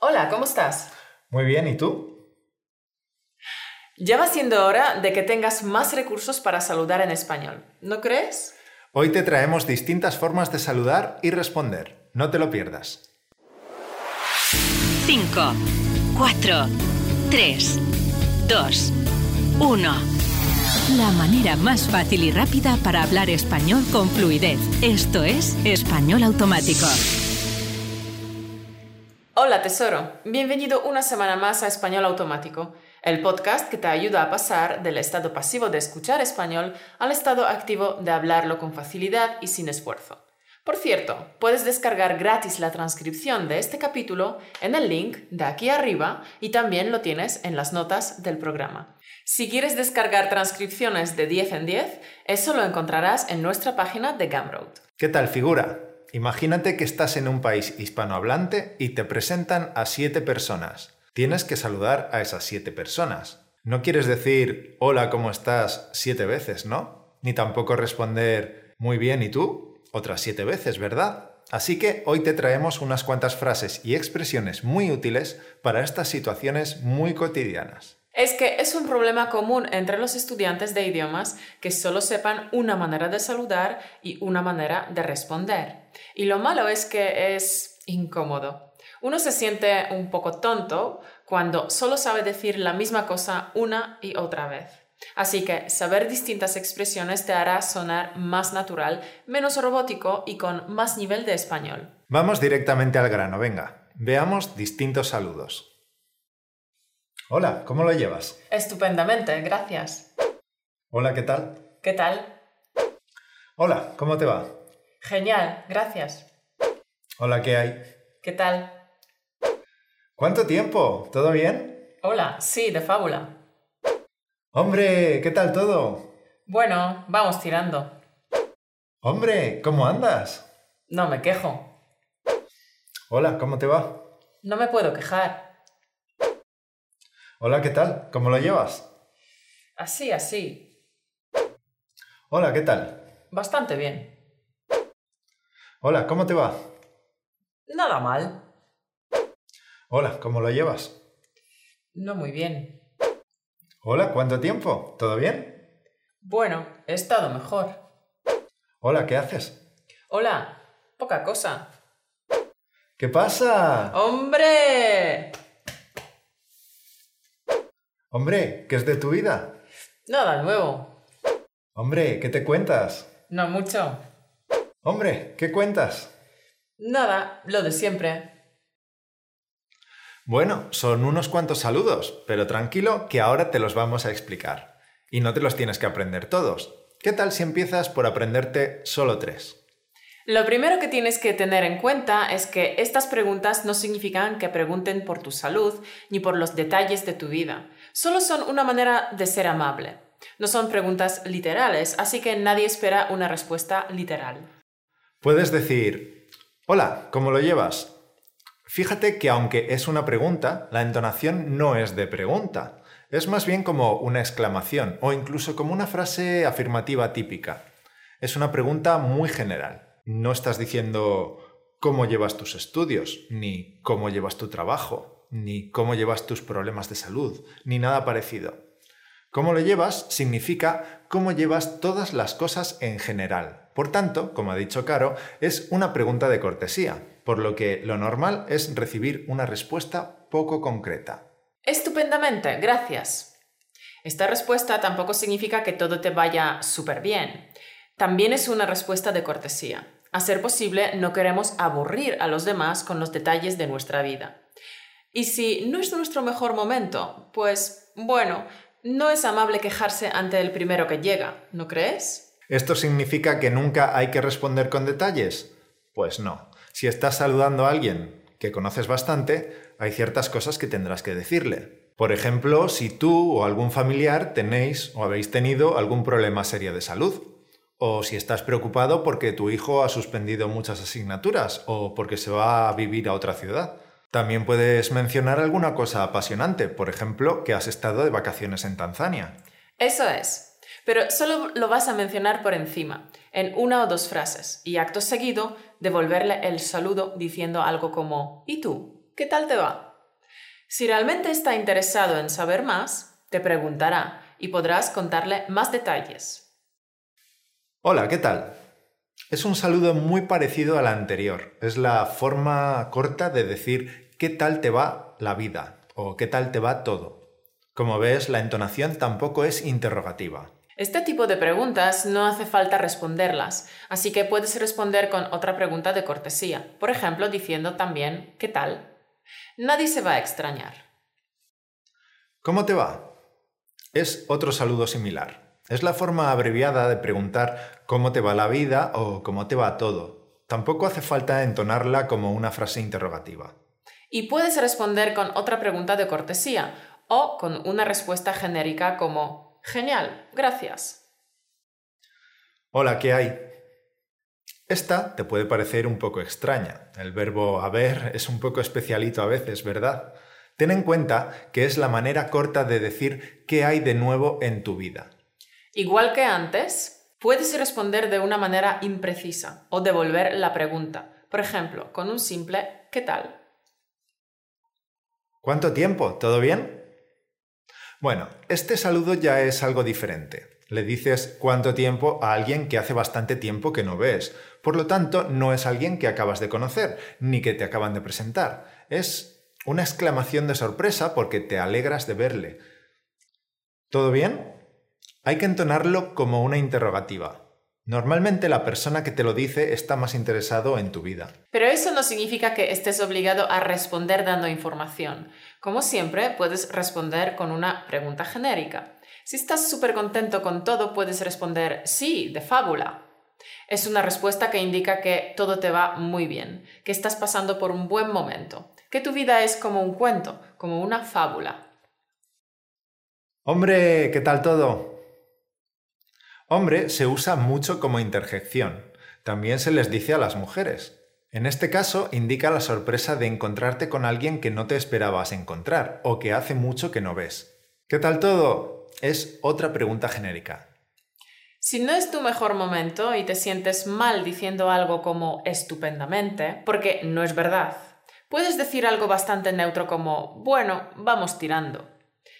Hola, ¿cómo estás? Muy bien, ¿y tú? Ya va siendo hora de que tengas más recursos para saludar en español, ¿no crees? Hoy te traemos distintas formas de saludar y responder. No te lo pierdas. 5, 4, 3, 2, 1. La manera más fácil y rápida para hablar español con fluidez. Esto es Español Automático. Hola tesoro, bienvenido una semana más a Español Automático, el podcast que te ayuda a pasar del estado pasivo de escuchar español al estado activo de hablarlo con facilidad y sin esfuerzo. Por cierto, puedes descargar gratis la transcripción de este capítulo en el link de aquí arriba y también lo tienes en las notas del programa. Si quieres descargar transcripciones de 10 en 10, eso lo encontrarás en nuestra página de Gumroad. ¿Qué tal figura? Imagínate que estás en un país hispanohablante y te presentan a siete personas. Tienes que saludar a esas siete personas. No quieres decir hola, ¿cómo estás? siete veces, ¿no? Ni tampoco responder muy bien, ¿y tú? otras siete veces, ¿verdad? Así que hoy te traemos unas cuantas frases y expresiones muy útiles para estas situaciones muy cotidianas. Es que es un problema común entre los estudiantes de idiomas que solo sepan una manera de saludar y una manera de responder. Y lo malo es que es incómodo. Uno se siente un poco tonto cuando solo sabe decir la misma cosa una y otra vez. Así que saber distintas expresiones te hará sonar más natural, menos robótico y con más nivel de español. Vamos directamente al grano, venga. Veamos distintos saludos. Hola, ¿cómo lo llevas? Estupendamente, gracias. Hola, ¿qué tal? ¿Qué tal? Hola, ¿cómo te va? Genial, gracias. Hola, ¿qué hay? ¿Qué tal? ¿Cuánto tiempo? ¿Todo bien? Hola, sí, de fábula. Hombre, ¿qué tal todo? Bueno, vamos tirando. Hombre, ¿cómo andas? No me quejo. Hola, ¿cómo te va? No me puedo quejar. Hola, ¿qué tal? ¿Cómo lo llevas? Así, así. Hola, ¿qué tal? Bastante bien. Hola, ¿cómo te va? Nada mal. Hola, ¿cómo lo llevas? No muy bien. Hola, ¿cuánto tiempo? ¿Todo bien? Bueno, he estado mejor. Hola, ¿qué haces? Hola, poca cosa. ¿Qué pasa? ¡Hombre! Hombre, ¿qué es de tu vida? Nada nuevo. Hombre, ¿qué te cuentas? No mucho. Hombre, ¿qué cuentas? Nada, lo de siempre. Bueno, son unos cuantos saludos, pero tranquilo que ahora te los vamos a explicar. Y no te los tienes que aprender todos. ¿Qué tal si empiezas por aprenderte solo tres? Lo primero que tienes que tener en cuenta es que estas preguntas no significan que pregunten por tu salud ni por los detalles de tu vida. Solo son una manera de ser amable. No son preguntas literales, así que nadie espera una respuesta literal. Puedes decir, hola, ¿cómo lo llevas? Fíjate que aunque es una pregunta, la entonación no es de pregunta. Es más bien como una exclamación o incluso como una frase afirmativa típica. Es una pregunta muy general. No estás diciendo cómo llevas tus estudios, ni cómo llevas tu trabajo, ni cómo llevas tus problemas de salud, ni nada parecido. Cómo lo llevas significa cómo llevas todas las cosas en general. Por tanto, como ha dicho Caro, es una pregunta de cortesía, por lo que lo normal es recibir una respuesta poco concreta. Estupendamente, gracias. Esta respuesta tampoco significa que todo te vaya súper bien. También es una respuesta de cortesía. A ser posible, no queremos aburrir a los demás con los detalles de nuestra vida. Y si no es nuestro mejor momento, pues bueno, no es amable quejarse ante el primero que llega, ¿no crees? ¿Esto significa que nunca hay que responder con detalles? Pues no. Si estás saludando a alguien que conoces bastante, hay ciertas cosas que tendrás que decirle. Por ejemplo, si tú o algún familiar tenéis o habéis tenido algún problema serio de salud. O si estás preocupado porque tu hijo ha suspendido muchas asignaturas o porque se va a vivir a otra ciudad. También puedes mencionar alguna cosa apasionante, por ejemplo, que has estado de vacaciones en Tanzania. Eso es. Pero solo lo vas a mencionar por encima, en una o dos frases, y acto seguido devolverle el saludo diciendo algo como ¿Y tú? ¿Qué tal te va? Si realmente está interesado en saber más, te preguntará y podrás contarle más detalles. Hola, ¿qué tal? Es un saludo muy parecido al anterior. Es la forma corta de decir qué tal te va la vida o qué tal te va todo. Como ves, la entonación tampoco es interrogativa. Este tipo de preguntas no hace falta responderlas, así que puedes responder con otra pregunta de cortesía, por ejemplo diciendo también ¿qué tal? Nadie se va a extrañar. ¿Cómo te va? Es otro saludo similar. Es la forma abreviada de preguntar cómo te va la vida o cómo te va todo. Tampoco hace falta entonarla como una frase interrogativa. Y puedes responder con otra pregunta de cortesía o con una respuesta genérica como Genial, gracias. Hola, ¿qué hay? Esta te puede parecer un poco extraña. El verbo haber es un poco especialito a veces, ¿verdad? Ten en cuenta que es la manera corta de decir qué hay de nuevo en tu vida. Igual que antes, puedes responder de una manera imprecisa o devolver la pregunta, por ejemplo, con un simple ¿qué tal? ¿Cuánto tiempo? ¿Todo bien? Bueno, este saludo ya es algo diferente. Le dices cuánto tiempo a alguien que hace bastante tiempo que no ves. Por lo tanto, no es alguien que acabas de conocer, ni que te acaban de presentar. Es una exclamación de sorpresa porque te alegras de verle. ¿Todo bien? Hay que entonarlo como una interrogativa. Normalmente la persona que te lo dice está más interesado en tu vida. Pero eso no significa que estés obligado a responder dando información. Como siempre, puedes responder con una pregunta genérica. Si estás súper contento con todo, puedes responder sí, de fábula. Es una respuesta que indica que todo te va muy bien, que estás pasando por un buen momento, que tu vida es como un cuento, como una fábula. Hombre, ¿qué tal todo? Hombre se usa mucho como interjección. También se les dice a las mujeres. En este caso indica la sorpresa de encontrarte con alguien que no te esperabas encontrar o que hace mucho que no ves. ¿Qué tal todo? Es otra pregunta genérica. Si no es tu mejor momento y te sientes mal diciendo algo como estupendamente, porque no es verdad, puedes decir algo bastante neutro como, bueno, vamos tirando.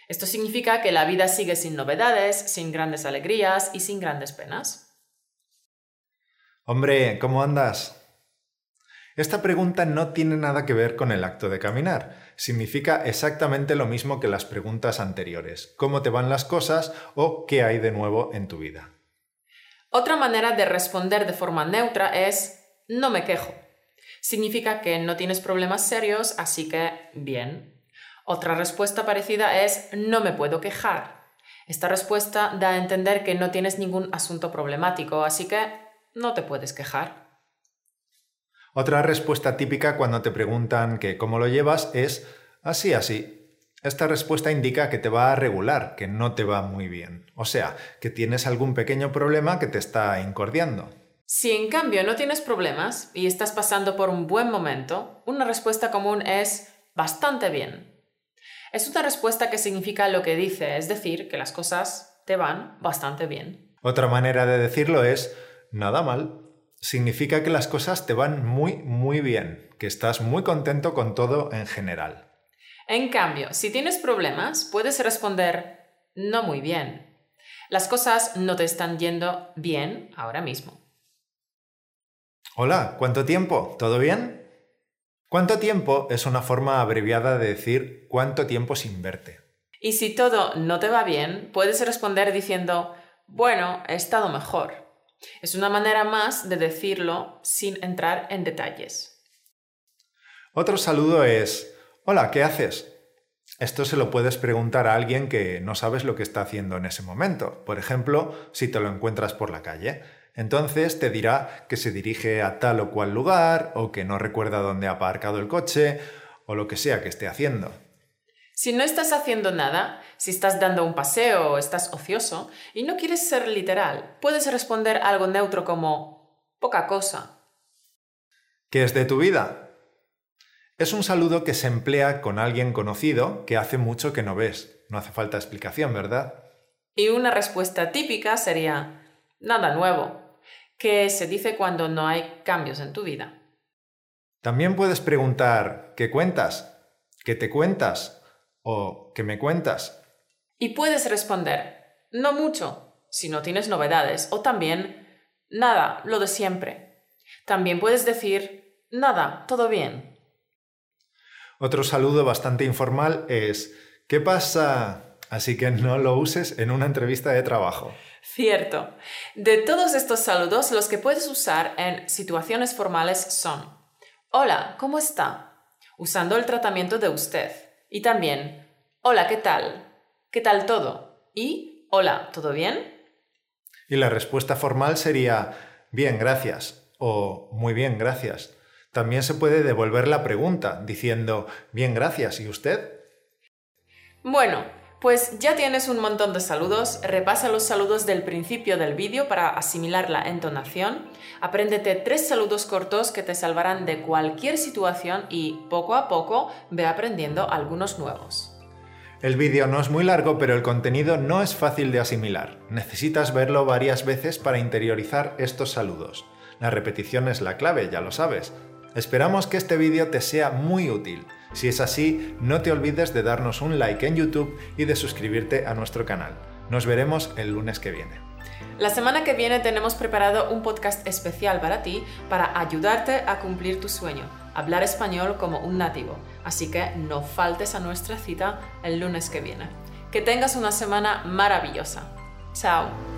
Esto significa que la vida sigue sin novedades, sin grandes alegrías y sin grandes penas. Hombre, ¿cómo andas? Esta pregunta no tiene nada que ver con el acto de caminar. Significa exactamente lo mismo que las preguntas anteriores. ¿Cómo te van las cosas o qué hay de nuevo en tu vida? Otra manera de responder de forma neutra es no me quejo. Significa que no tienes problemas serios, así que bien, otra respuesta parecida es no me puedo quejar. Esta respuesta da a entender que no tienes ningún asunto problemático, así que no te puedes quejar. Otra respuesta típica cuando te preguntan que cómo lo llevas es así, así. Esta respuesta indica que te va a regular, que no te va muy bien. O sea, que tienes algún pequeño problema que te está incordiando. Si en cambio no tienes problemas y estás pasando por un buen momento, una respuesta común es bastante bien. Es una respuesta que significa lo que dice, es decir, que las cosas te van bastante bien. Otra manera de decirlo es nada mal. Significa que las cosas te van muy, muy bien, que estás muy contento con todo en general. En cambio, si tienes problemas, puedes responder no muy bien. Las cosas no te están yendo bien ahora mismo. Hola, ¿cuánto tiempo? ¿Todo bien? ¿Cuánto tiempo es una forma abreviada de decir cuánto tiempo sin verte? Y si todo no te va bien, puedes responder diciendo, bueno, he estado mejor. Es una manera más de decirlo sin entrar en detalles. Otro saludo es, hola, ¿qué haces? Esto se lo puedes preguntar a alguien que no sabes lo que está haciendo en ese momento. Por ejemplo, si te lo encuentras por la calle. Entonces te dirá que se dirige a tal o cual lugar o que no recuerda dónde ha aparcado el coche o lo que sea que esté haciendo. Si no estás haciendo nada, si estás dando un paseo o estás ocioso y no quieres ser literal, puedes responder algo neutro como poca cosa. ¿Qué es de tu vida? Es un saludo que se emplea con alguien conocido que hace mucho que no ves. No hace falta explicación, ¿verdad? Y una respuesta típica sería nada nuevo, que se dice cuando no hay cambios en tu vida. También puedes preguntar, ¿qué cuentas? ¿Qué te cuentas? o ¿qué me cuentas? Y puedes responder, no mucho, si no tienes novedades, o también, nada, lo de siempre. También puedes decir, nada, todo bien. Otro saludo bastante informal es, ¿qué pasa? Así que no lo uses en una entrevista de trabajo. Cierto. De todos estos saludos, los que puedes usar en situaciones formales son, hola, ¿cómo está? Usando el tratamiento de usted. Y también, hola, ¿qué tal? ¿Qué tal todo? Y, hola, ¿todo bien? Y la respuesta formal sería, bien, gracias, o muy bien, gracias. También se puede devolver la pregunta diciendo, bien, gracias, ¿y usted? Bueno, pues ya tienes un montón de saludos, repasa los saludos del principio del vídeo para asimilar la entonación, apréndete tres saludos cortos que te salvarán de cualquier situación y poco a poco ve aprendiendo algunos nuevos. El vídeo no es muy largo, pero el contenido no es fácil de asimilar. Necesitas verlo varias veces para interiorizar estos saludos. La repetición es la clave, ya lo sabes. Esperamos que este vídeo te sea muy útil. Si es así, no te olvides de darnos un like en YouTube y de suscribirte a nuestro canal. Nos veremos el lunes que viene. La semana que viene tenemos preparado un podcast especial para ti para ayudarte a cumplir tu sueño, hablar español como un nativo. Así que no faltes a nuestra cita el lunes que viene. Que tengas una semana maravillosa. Chao.